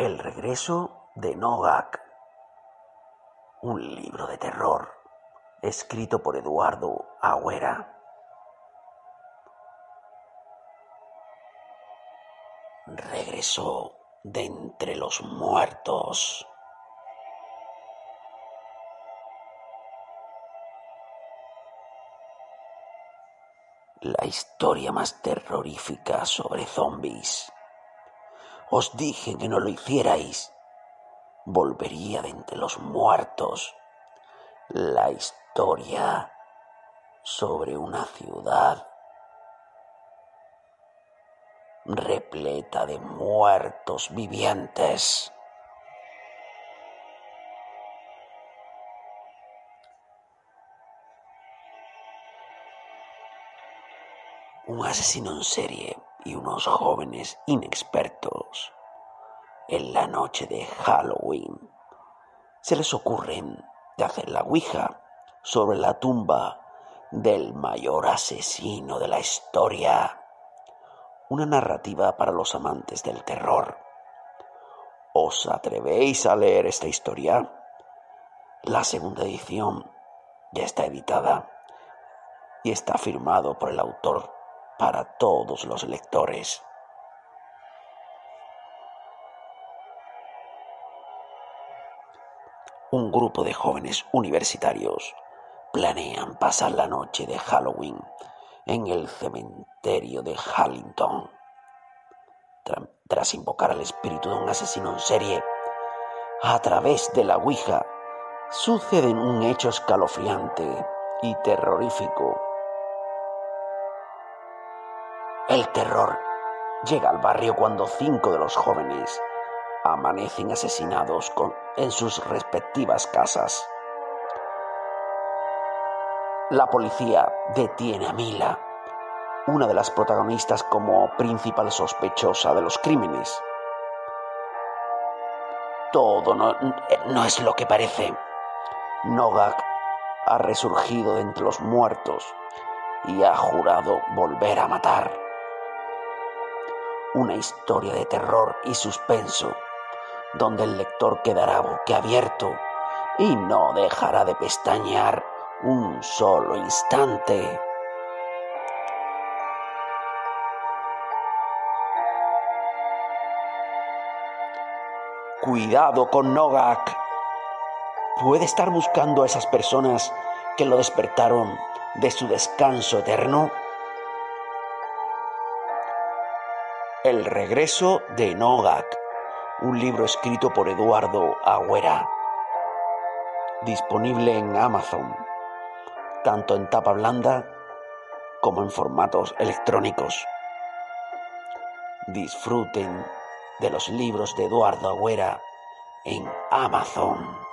El regreso de Nogak. Un libro de terror escrito por Eduardo Agüera. Regresó de entre los muertos. La historia más terrorífica sobre zombies. Os dije que no lo hicierais. Volvería de entre los muertos. La historia sobre una ciudad repleta de muertos vivientes. Un asesino en serie y unos jóvenes inexpertos en la noche de Halloween se les ocurren de hacer la Ouija sobre la tumba del mayor asesino de la historia. Una narrativa para los amantes del terror. ¿Os atrevéis a leer esta historia? La segunda edición ya está editada y está firmado por el autor para todos los lectores. Un grupo de jóvenes universitarios planean pasar la noche de Halloween en el cementerio de Hallington. Tras invocar al espíritu de un asesino en serie, a través de la Ouija, suceden un hecho escalofriante y terrorífico el terror llega al barrio cuando cinco de los jóvenes amanecen asesinados en sus respectivas casas. La policía detiene a Mila, una de las protagonistas como principal sospechosa de los crímenes. Todo no, no es lo que parece. Nogak ha resurgido de entre los muertos y ha jurado volver a matar una historia de terror y suspenso, donde el lector quedará boquiabierto y no dejará de pestañear un solo instante. Cuidado con Nogak. Puede estar buscando a esas personas que lo despertaron de su descanso eterno. El regreso de Nogak, un libro escrito por Eduardo Agüera, disponible en Amazon, tanto en tapa blanda como en formatos electrónicos. Disfruten de los libros de Eduardo Agüera en Amazon.